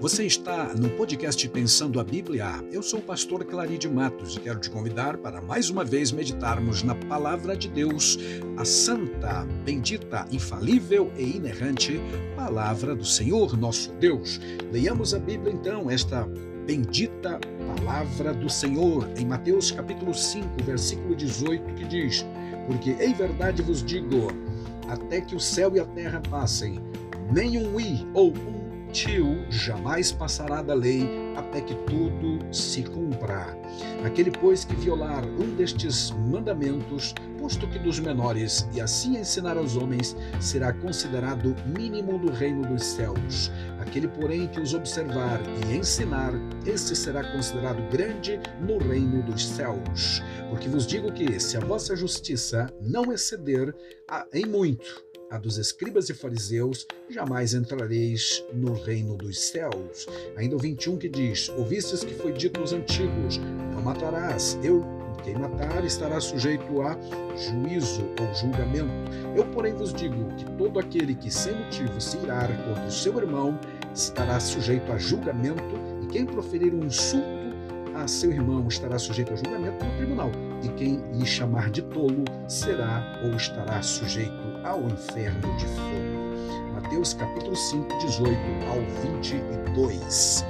Você está no podcast Pensando a Bíblia. Eu sou o pastor Claride Matos e quero te convidar para mais uma vez meditarmos na palavra de Deus, a santa, bendita, infalível e inerrante palavra do Senhor nosso Deus. Leiamos a Bíblia então, esta bendita palavra do Senhor, em Mateus capítulo 5, versículo 18, que diz: Porque em verdade vos digo, até que o céu e a terra passem, nem um i ou um tio jamais passará da lei até que tudo se cumpra. Aquele, pois, que violar um destes mandamentos, posto que dos menores, e assim ensinar aos homens, será considerado mínimo do reino dos céus. Aquele, porém, que os observar e ensinar, esse será considerado grande no reino dos céus. Porque vos digo que, se a vossa justiça não exceder em muito, a dos escribas e fariseus, jamais entrareis no reino dos céus. Ainda o 21 que diz: Ouvistes que foi dito aos antigos: Não matarás. Eu, quem matar, estará sujeito a juízo ou julgamento. Eu, porém, vos digo que todo aquele que sem motivo se irar contra o seu irmão estará sujeito a julgamento, e quem proferir um insulto a seu irmão estará sujeito a julgamento no tribunal, e quem lhe chamar de tolo será ou estará sujeito ao inferno de fogo. Mateus capítulo 5, 18 ao 22.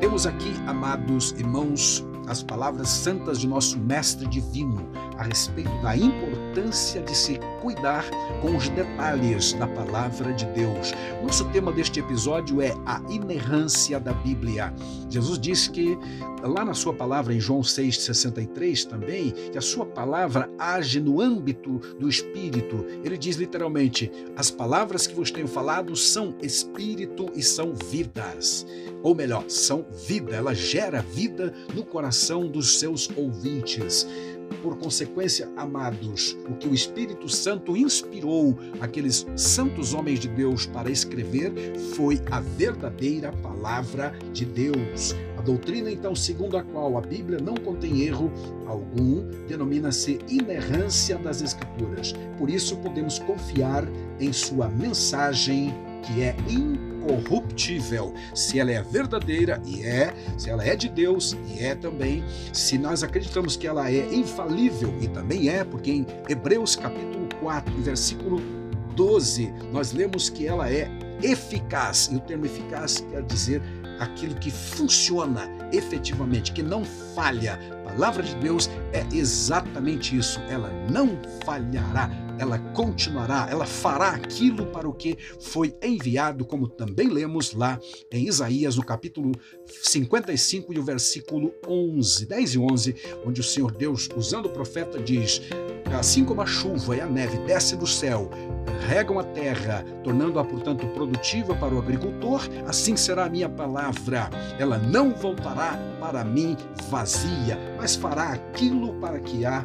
Temos aqui, amados irmãos, as palavras santas de nosso Mestre Divino a respeito da importância de se cuidar com os detalhes da palavra de Deus. Nosso tema deste episódio é a inerrância da Bíblia. Jesus diz que, lá na sua palavra, em João 6,63 também, que a sua palavra age no âmbito do Espírito. Ele diz literalmente: as palavras que vos tenho falado são Espírito e são vidas. Ou melhor, são vida, ela gera vida no coração dos seus ouvintes. Por consequência, amados, o que o Espírito Santo inspirou aqueles santos homens de Deus para escrever foi a verdadeira palavra de Deus. A doutrina, então, segundo a qual a Bíblia não contém erro algum, denomina-se inerrância das Escrituras. Por isso, podemos confiar em sua mensagem, que é incrível incorruptível. Se ela é verdadeira, e é, se ela é de Deus, e é também, se nós acreditamos que ela é infalível, e também é, porque em Hebreus capítulo 4, versículo 12, nós lemos que ela é eficaz, e o termo eficaz quer dizer aquilo que funciona efetivamente, que não falha. A palavra de Deus é exatamente isso, ela não falhará ela continuará, ela fará aquilo para o que foi enviado, como também lemos lá em Isaías, no capítulo 55 e o versículo 11, 10 e 11, onde o Senhor Deus, usando o profeta, diz: Assim como a chuva e a neve descem do céu, regam a terra, tornando-a, portanto, produtiva para o agricultor, assim será a minha palavra. Ela não voltará para mim vazia, mas fará aquilo para que a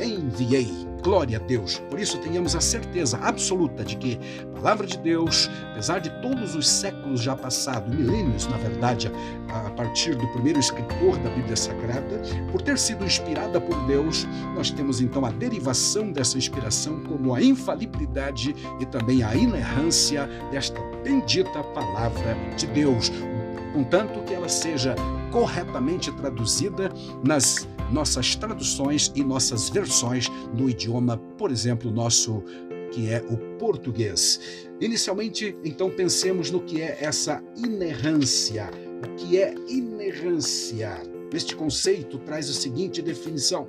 enviei. Glória a Deus. Por isso tenhamos a certeza absoluta de que a palavra de Deus, apesar de todos os séculos já passados, milênios, na verdade, a partir do primeiro escritor da Bíblia Sagrada, por ter sido inspirada por Deus, nós temos então a derivação dessa inspiração como a infalibilidade e também a inerrância desta bendita palavra de Deus, contanto que ela seja corretamente traduzida nas nossas traduções e nossas versões no idioma, por exemplo, nosso que é o português. Inicialmente, então, pensemos no que é essa inerrância. O que é inerrância? Este conceito traz a seguinte definição: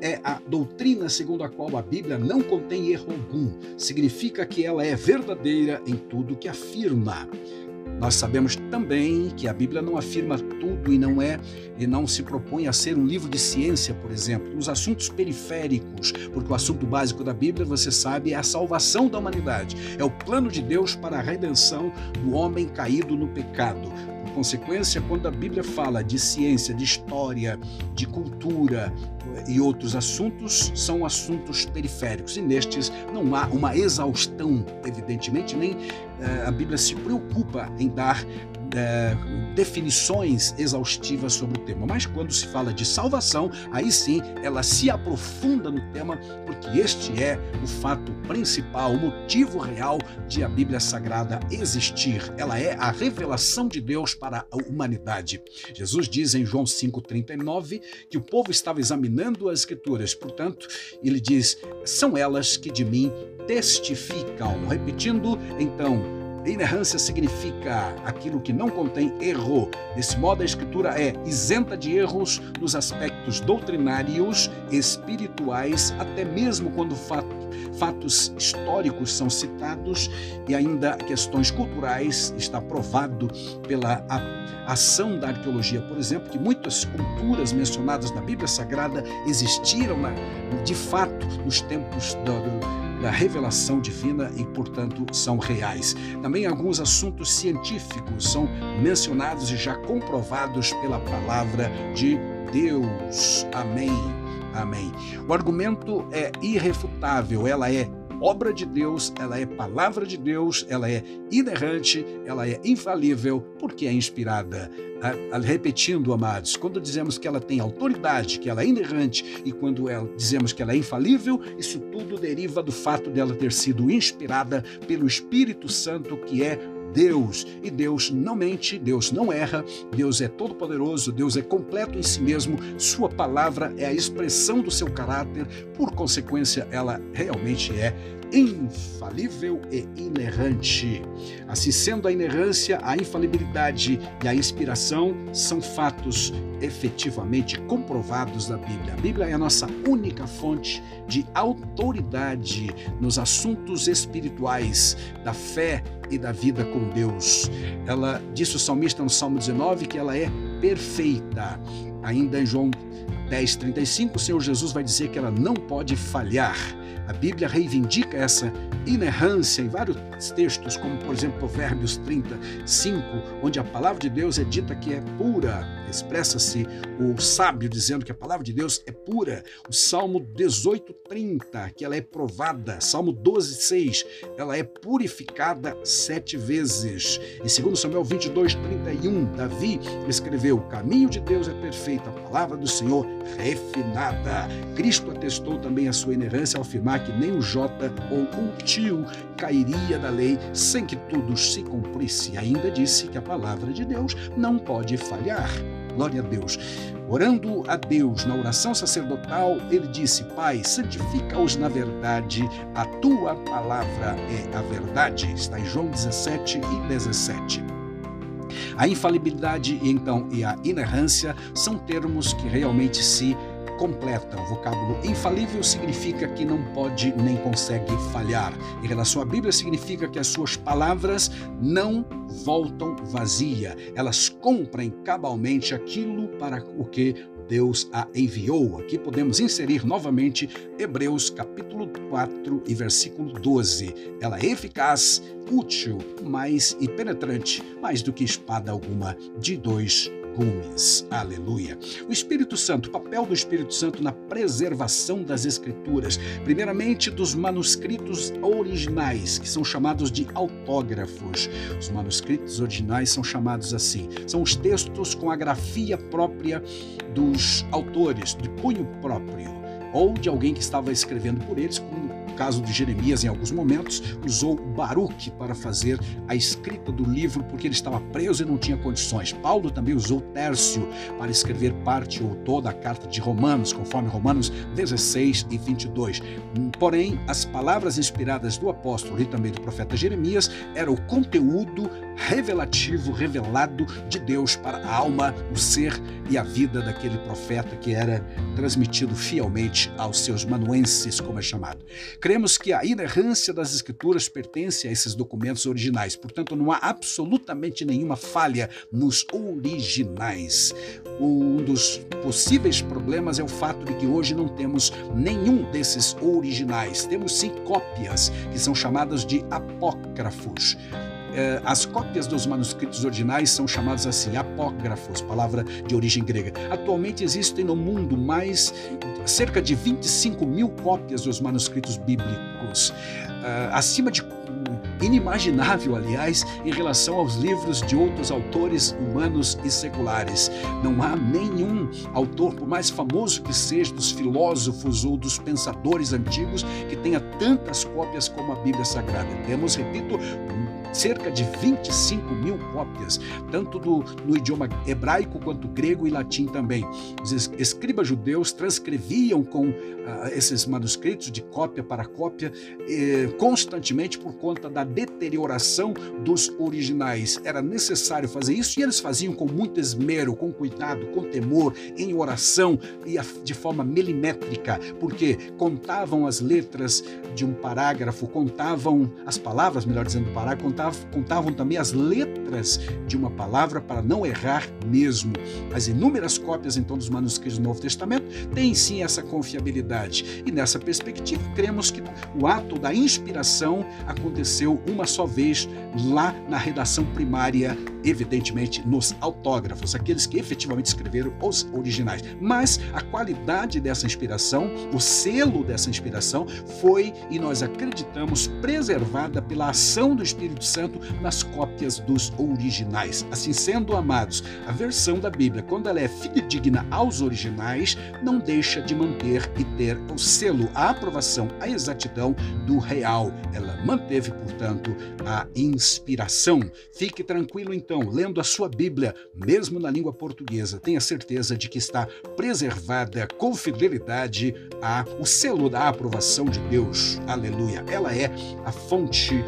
é a doutrina segundo a qual a Bíblia não contém erro algum. Significa que ela é verdadeira em tudo que afirma. Nós sabemos também que a Bíblia não afirma tudo e não é e não se propõe a ser um livro de ciência, por exemplo, nos assuntos periféricos, porque o assunto básico da Bíblia, você sabe, é a salvação da humanidade, é o plano de Deus para a redenção do homem caído no pecado. Por consequência, quando a Bíblia fala de ciência, de história, de cultura e outros assuntos, são assuntos periféricos. E nestes não há uma exaustão, evidentemente, nem a Bíblia se preocupa em dar é, definições exaustivas sobre o tema. Mas quando se fala de salvação, aí sim ela se aprofunda no tema, porque este é o fato principal, o motivo real de a Bíblia Sagrada existir. Ela é a revelação de Deus para a humanidade. Jesus diz em João 5,39 que o povo estava examinando as Escrituras, portanto, ele diz: são elas que de mim testificam. Repetindo, então, Inerrância significa aquilo que não contém erro. Desse modo, a Escritura é isenta de erros nos aspectos doutrinários, espirituais, até mesmo quando fatos históricos são citados e ainda questões culturais. Está provado pela ação da arqueologia, por exemplo, que muitas culturas mencionadas na Bíblia Sagrada existiram de fato nos tempos do, do da revelação divina e, portanto, são reais. Também alguns assuntos científicos são mencionados e já comprovados pela palavra de Deus. Amém. Amém. O argumento é irrefutável, ela é obra de Deus, ela é palavra de Deus, ela é inerrante, ela é infalível, porque é inspirada. Repetindo, amados, quando dizemos que ela tem autoridade, que ela é inerrante, e quando ela, dizemos que ela é infalível, isso tudo deriva do fato dela ter sido inspirada pelo Espírito Santo, que é Deus. E Deus não mente, Deus não erra, Deus é todo-poderoso, Deus é completo em si mesmo, Sua palavra é a expressão do seu caráter, por consequência, ela realmente é infalível e inerrante. Assim sendo, a inerrância, a infalibilidade e a inspiração são fatos efetivamente comprovados da Bíblia. A Bíblia é a nossa única fonte de autoridade nos assuntos espirituais da fé e da vida com Deus. Ela disse o salmista no Salmo 19 que ela é perfeita. Ainda em João 10:35, o Senhor Jesus vai dizer que ela não pode falhar. A Bíblia reivindica essa inerrância em vários textos, como por exemplo Provérbios 35, onde a palavra de Deus é dita que é pura. Expressa-se o sábio dizendo que a palavra de Deus é pura. O Salmo 18:30, que ela é provada. Salmo 12:6, ela é purificada sete vezes. Em 2 Samuel 22:31, Davi escreveu: "O caminho de Deus é perfeito, a palavra do Senhor refinada". Cristo atestou também a sua inerrância ao afirmar que nem o J ou o tio cairia da lei sem que tudo se cumprisse. Ainda disse que a palavra de Deus não pode falhar. Glória a Deus. Orando a Deus na oração sacerdotal, ele disse: Pai, santifica-os na verdade, a tua palavra é a verdade. Está em João 17 e 17. A infalibilidade, então, e a inerrância são termos que realmente se completa. O vocábulo infalível significa que não pode nem consegue falhar. Em relação à Bíblia, significa que as suas palavras não voltam vazia. Elas cumprem cabalmente aquilo para o que Deus a enviou. Aqui podemos inserir novamente Hebreus capítulo 4 e versículo 12. Ela é eficaz, útil, mais e penetrante, mais do que espada alguma de dois Aleluia. O Espírito Santo, o papel do Espírito Santo na preservação das Escrituras, primeiramente dos manuscritos originais, que são chamados de autógrafos. Os manuscritos originais são chamados assim. São os textos com a grafia própria dos autores, de punho próprio ou de alguém que estava escrevendo por eles, como caso de Jeremias, em alguns momentos, usou Baruque para fazer a escrita do livro porque ele estava preso e não tinha condições. Paulo também usou Tércio para escrever parte ou toda a carta de Romanos, conforme Romanos 16 e 22. Porém, as palavras inspiradas do apóstolo e também do profeta Jeremias eram o conteúdo revelativo, revelado de Deus para a alma, o ser e a vida daquele profeta que era transmitido fielmente aos seus manuenses, como é chamado. Cremos que a inerrância das Escrituras pertence a esses documentos originais, portanto, não há absolutamente nenhuma falha nos originais. Um dos possíveis problemas é o fato de que hoje não temos nenhum desses originais. Temos sim cópias, que são chamadas de apócrifos. Eh, as cópias dos manuscritos originais são chamadas assim, apógrafos, palavra de origem grega. Atualmente existem no mundo mais cerca de 25 mil cópias dos manuscritos bíblicos. Uh, acima de inimaginável, aliás, em relação aos livros de outros autores humanos e seculares. Não há nenhum autor, por mais famoso que seja, dos filósofos ou dos pensadores antigos, que tenha tantas cópias como a Bíblia Sagrada. Temos, repito, cerca de 25 mil cópias, tanto do, no idioma hebraico quanto grego e latim também. Os escribas judeus transcreviam com uh, esses manuscritos de cópia para cópia eh, constantemente por conta da deterioração dos originais. Era necessário fazer isso e eles faziam com muito esmero, com cuidado, com temor, em oração e de forma milimétrica, porque contavam as letras de um parágrafo, contavam as palavras, melhor dizendo, do parágrafo, contavam contavam, também as letras de uma palavra para não errar mesmo. As inúmeras cópias, então, dos manuscritos do Novo Testamento têm sim essa confiabilidade. E nessa perspectiva, cremos que o ato da inspiração aconteceu uma só vez lá na redação primária, evidentemente nos autógrafos, aqueles que efetivamente escreveram os originais. Mas a qualidade dessa inspiração, o selo dessa inspiração, foi e nós acreditamos preservada pela ação do Espírito Santo nas cópias dos originais. Assim sendo, amados, a versão da Bíblia, quando ela é fidedigna aos originais, não deixa de manter e ter o selo, a aprovação, a exatidão do real. Ela manteve, portanto, a inspiração. Fique tranquilo, então, lendo a sua Bíblia, mesmo na língua portuguesa, tenha certeza de que está preservada com fidelidade a o selo da aprovação de Deus. Aleluia. Ela é a fonte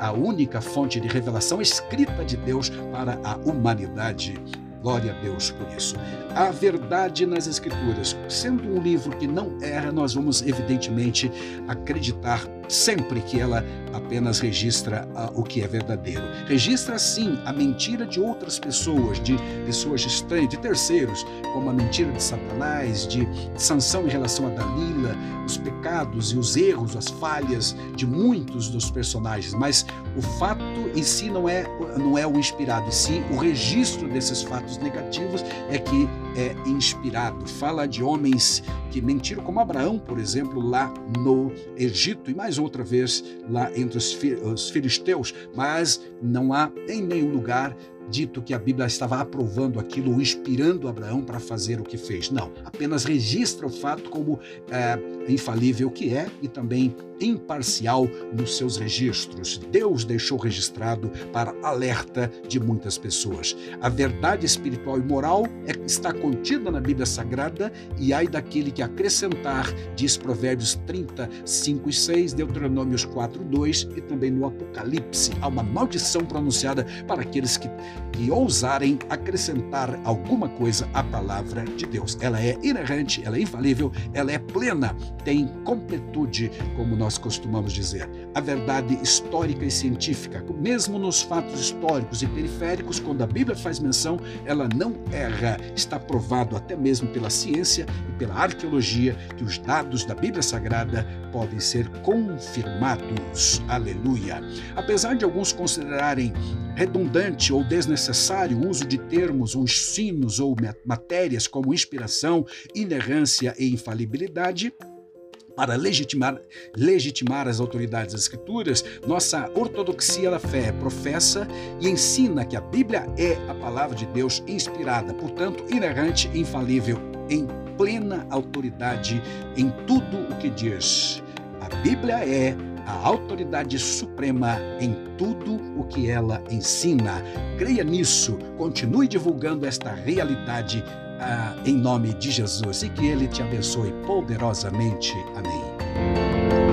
a única fonte de revelação escrita de Deus para a humanidade. Glória a Deus por isso. A verdade nas Escrituras, sendo um livro que não erra, nós vamos evidentemente acreditar sempre que ela apenas registra o que é verdadeiro. Registra sim a mentira de outras pessoas, de pessoas estranhas, de terceiros, como a mentira de Satanás, de Sansão em relação a Dalila, os pecados e os erros, as falhas de muitos dos personagens, mas o fato em si não é, não é o inspirado, e sim o registro desses fatos negativos é que é inspirado. Fala de homens que mentiram, como Abraão, por exemplo, lá no Egito, e mais outra vez lá entre os, filisteus, mas não há em nenhum lugar dito que a Bíblia estava aprovando aquilo, inspirando Abraão para fazer o que fez. Não, apenas registra o fato como é, infalível que é e também imparcial nos seus registros. Deus deixou registrado para alerta de muitas pessoas. A verdade espiritual e moral é, está contida na Bíblia Sagrada e ai daquele que acrescentar, diz Provérbios 35 e 6, Deuteronômios 4, 2 e também no Apocalipse. Há uma maldição pronunciada para aqueles que, que ousarem acrescentar alguma coisa à palavra de Deus. Ela é inerrante, ela é infalível, ela é plena, tem completude, como nós nós costumamos dizer. A verdade histórica e científica, mesmo nos fatos históricos e periféricos, quando a Bíblia faz menção, ela não erra. Está provado até mesmo pela ciência e pela arqueologia que os dados da Bíblia Sagrada podem ser confirmados. Aleluia. Apesar de alguns considerarem redundante ou desnecessário o uso de termos ou ensinos ou matérias como inspiração, inerrância e infalibilidade, para legitimar, legitimar as autoridades das Escrituras, nossa ortodoxia da fé professa e ensina que a Bíblia é a palavra de Deus inspirada, portanto, inerrante infalível, em plena autoridade em tudo o que diz. A Bíblia é a autoridade suprema em tudo o que ela ensina. Creia nisso, continue divulgando esta realidade ah, em nome de Jesus e que Ele te abençoe poderosamente. Amém.